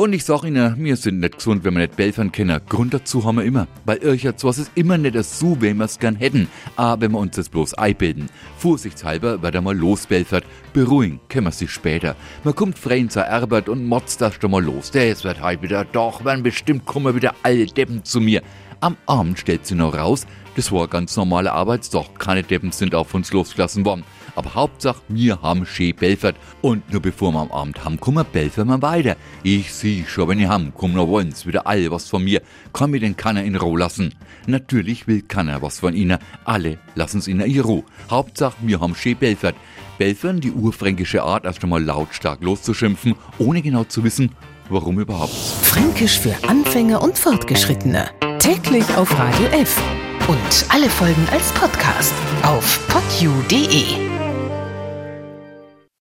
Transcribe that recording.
Und ich sag Ihnen, wir sind nicht gesund, wenn wir nicht Belfern kennen. Grund dazu haben wir immer. Weil Irrcherz was ist immer nicht so, wie wir es gern hätten. Aber wenn wir uns das bloß einbilden. Vorsichtshalber wird er mal losbelfert. Beruhigen können wir sich später. Man kommt freien zur Arbeit und motzt das schon mal los. Das wird halt wieder doch, wenn bestimmt kommen wieder alle Deppen zu mir. Am Abend stellt sie noch raus, das war ein ganz normaler Arbeitstag. Keine Deppen sind auf uns losgelassen worden. Aber Hauptsache, wir haben schön Belfert. Und nur bevor wir am Abend haben, kommen wir Belfern mal weiter. Ich sieh schon, wenn ihr haben, kommen noch wollen's wieder alle was von mir. Kann mir den keiner in Ruhe lassen. Natürlich will keiner was von ihnen. Alle lassen's in ihre Ruhe. Hauptsache, wir haben schön Belfert. Belfern, die urfränkische Art, erst einmal lautstark loszuschimpfen, ohne genau zu wissen, warum überhaupt. Fränkisch für Anfänger und Fortgeschrittene. Täglich auf Radio F. Und alle Folgen als Podcast auf podu.de.